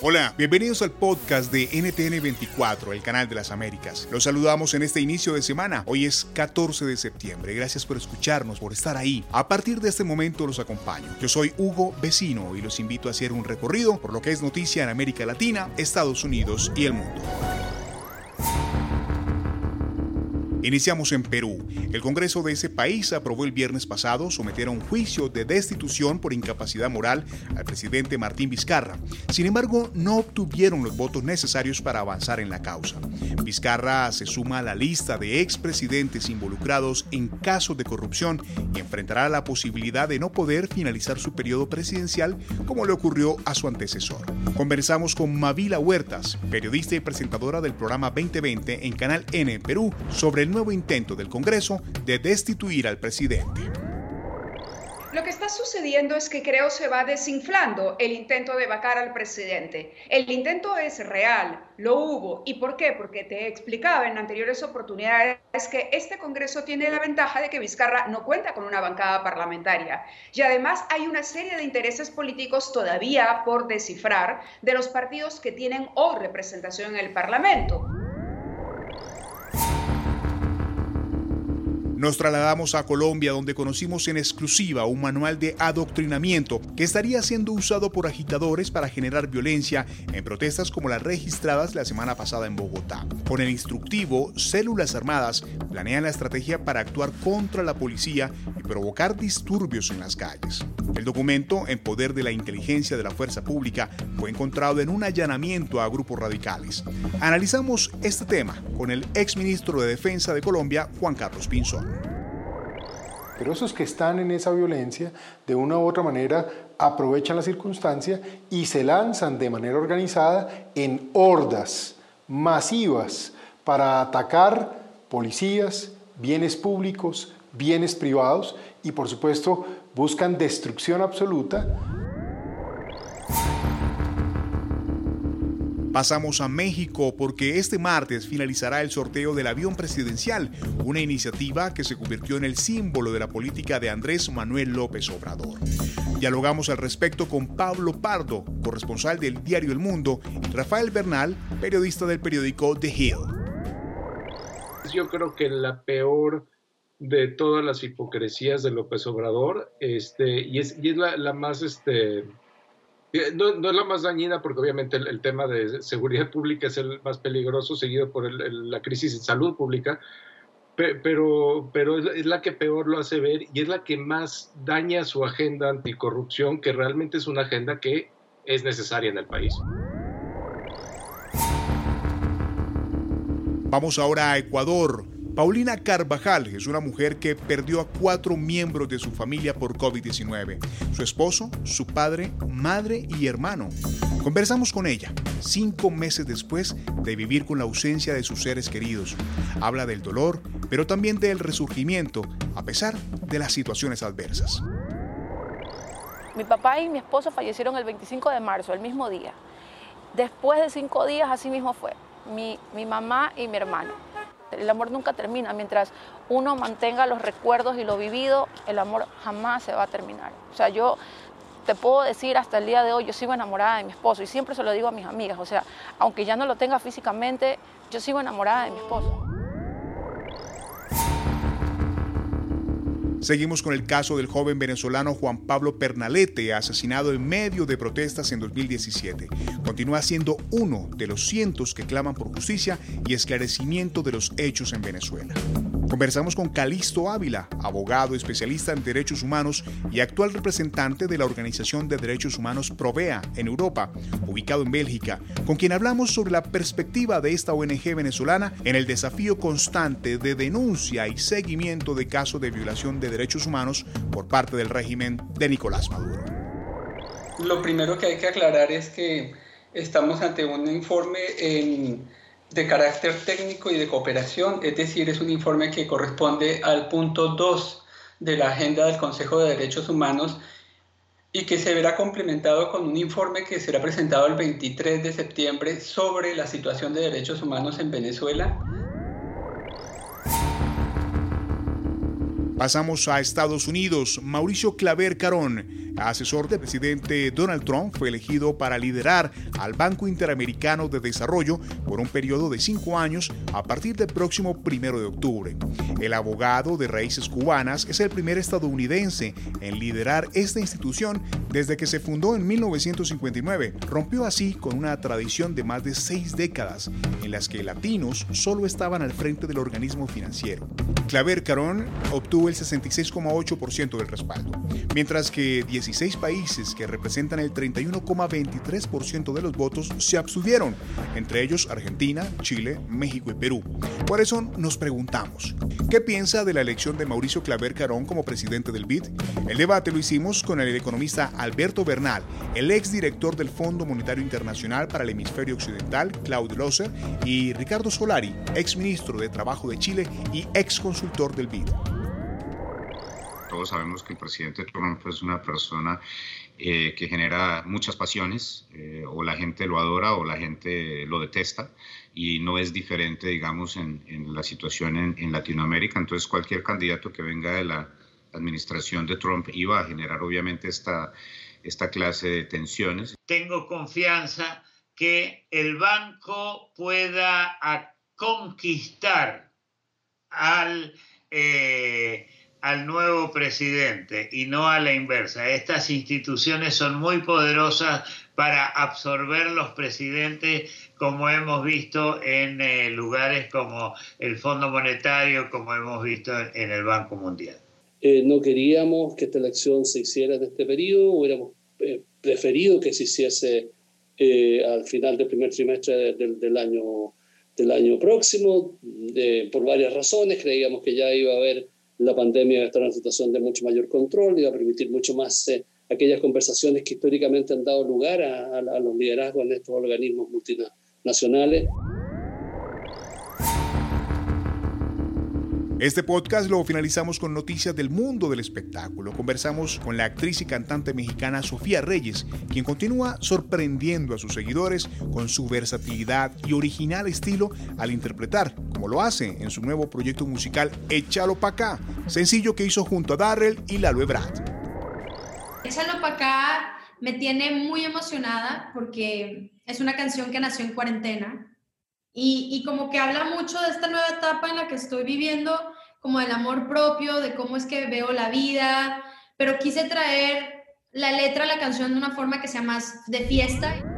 Hola, bienvenidos al podcast de NTN24, el canal de las Américas. Los saludamos en este inicio de semana. Hoy es 14 de septiembre. Gracias por escucharnos, por estar ahí. A partir de este momento los acompaño. Yo soy Hugo Vecino y los invito a hacer un recorrido por lo que es noticia en América Latina, Estados Unidos y el mundo. Iniciamos en Perú. El Congreso de ese país aprobó el viernes pasado someter a un juicio de destitución por incapacidad moral al presidente Martín Vizcarra. Sin embargo, no obtuvieron los votos necesarios para avanzar en la causa. Vizcarra se suma a la lista de expresidentes involucrados en casos de corrupción y enfrentará la posibilidad de no poder finalizar su periodo presidencial como le ocurrió a su antecesor. Conversamos con Mavila Huertas, periodista y presentadora del programa 2020 en Canal N Perú, sobre el nuevo intento del Congreso de destituir al presidente. Lo que está sucediendo es que creo se va desinflando el intento de vacar al presidente. El intento es real, lo hubo. ¿Y por qué? Porque te explicaba en anteriores oportunidades que este Congreso tiene la ventaja de que Vizcarra no cuenta con una bancada parlamentaria. Y además hay una serie de intereses políticos todavía por descifrar de los partidos que tienen hoy representación en el Parlamento. Nos trasladamos a Colombia donde conocimos en exclusiva un manual de adoctrinamiento que estaría siendo usado por agitadores para generar violencia en protestas como las registradas la semana pasada en Bogotá. Con el instructivo, células armadas planean la estrategia para actuar contra la policía y provocar disturbios en las calles. El documento, en poder de la inteligencia de la fuerza pública, fue encontrado en un allanamiento a grupos radicales. Analizamos este tema con el exministro de Defensa de Colombia, Juan Carlos Pinzón. Pero esos que están en esa violencia, de una u otra manera, aprovechan la circunstancia y se lanzan de manera organizada en hordas masivas para atacar policías, bienes públicos, bienes privados y por supuesto buscan destrucción absoluta Pasamos a México porque este martes finalizará el sorteo del avión presidencial, una iniciativa que se convirtió en el símbolo de la política de Andrés Manuel López Obrador. Dialogamos al respecto con Pablo Pardo, corresponsal del diario El Mundo, y Rafael Bernal, periodista del periódico The Hill. Yo creo que la peor de todas las hipocresías de López Obrador, este, y es, la, más este, eh, no, es la más dañina porque obviamente el, tema de seguridad pública es el más peligroso, seguido por la crisis en salud pública, pero, pero es, la que peor lo hace ver y es la que más daña su agenda anticorrupción, que realmente es una agenda que es necesaria en el país. Vamos ahora a Ecuador. Paulina Carvajal es una mujer que perdió a cuatro miembros de su familia por COVID-19. Su esposo, su padre, madre y hermano. Conversamos con ella cinco meses después de vivir con la ausencia de sus seres queridos. Habla del dolor, pero también del resurgimiento, a pesar de las situaciones adversas. Mi papá y mi esposo fallecieron el 25 de marzo, el mismo día. Después de cinco días, así mismo fue. Mi, mi mamá y mi hermano. El amor nunca termina. Mientras uno mantenga los recuerdos y lo vivido, el amor jamás se va a terminar. O sea, yo te puedo decir hasta el día de hoy, yo sigo enamorada de mi esposo y siempre se lo digo a mis amigas. O sea, aunque ya no lo tenga físicamente, yo sigo enamorada de mi esposo. Seguimos con el caso del joven venezolano Juan Pablo Pernalete, asesinado en medio de protestas en 2017. Continúa siendo uno de los cientos que claman por justicia y esclarecimiento de los hechos en Venezuela. Conversamos con Calisto Ávila, abogado especialista en derechos humanos y actual representante de la Organización de Derechos Humanos Provea en Europa, ubicado en Bélgica, con quien hablamos sobre la perspectiva de esta ONG venezolana en el desafío constante de denuncia y seguimiento de casos de violación de derechos humanos por parte del régimen de Nicolás Maduro. Lo primero que hay que aclarar es que estamos ante un informe en de carácter técnico y de cooperación, es decir, es un informe que corresponde al punto 2 de la agenda del Consejo de Derechos Humanos y que se verá complementado con un informe que será presentado el 23 de septiembre sobre la situación de derechos humanos en Venezuela. Pasamos a Estados Unidos. Mauricio Claver Carón asesor del presidente Donald Trump, fue elegido para liderar al Banco Interamericano de Desarrollo por un periodo de cinco años a partir del próximo primero de octubre. El abogado de raíces cubanas es el primer estadounidense en liderar esta institución desde que se fundó en 1959. Rompió así con una tradición de más de seis décadas en las que latinos solo estaban al frente del organismo financiero. Claver Carón obtuvo el 66,8% del respaldo, mientras que 16 países que representan el 31,23% de los votos se abstuvieron, entre ellos Argentina, Chile, México y Perú. Por eso nos preguntamos, ¿qué piensa de la elección de Mauricio Claver Carón como presidente del BID? El debate lo hicimos con el economista Alberto Bernal, el exdirector del Fondo Monetario Internacional para el Hemisferio Occidental, Claudio Loser, y Ricardo Solari, exministro de Trabajo de Chile y ex consultor del BID todos sabemos que el presidente Trump es una persona eh, que genera muchas pasiones, eh, o la gente lo adora o la gente lo detesta, y no es diferente, digamos, en, la situación en, Latinoamérica. Entonces, cualquier candidato que venga de la administración de Trump iba a generar, obviamente, esta, esta clase de tensiones. Tengo confianza que el banco pueda conquistar al... Eh, al nuevo presidente y no a la inversa. Estas instituciones son muy poderosas para absorber los presidentes, como hemos visto en eh, lugares como el Fondo Monetario, como hemos visto en el Banco Mundial. Eh, no queríamos que esta elección se hiciera en este periodo, hubiéramos eh, preferido que se hiciese al final del primer trimestre del, año, del año próximo, por varias razones. Creíamos que ya iba a haber la pandemia va a estar en una situación de mucho mayor control y va a permitir mucho más eh, aquellas conversaciones que históricamente han dado lugar a, a los liderazgos en estos organismos multinacionales. Este podcast lo finalizamos con noticias del mundo del espectáculo. Conversamos con la actriz y cantante mexicana Sofía Reyes, quien continúa sorprendiendo a sus seguidores con su versatilidad y original estilo al interpretar, como lo hace en su nuevo proyecto musical Échalo pa' acá, sencillo que hizo junto a Darrell y Lalo Ebrard. Échalo pa' acá me tiene muy emocionada porque es una canción que nació en cuarentena y, como que habla mucho de esta nueva etapa en la que estoy viviendo, como del amor propio, de cómo es que veo la vida, pero quise traer la letra la canción de una forma que sea más de fiesta.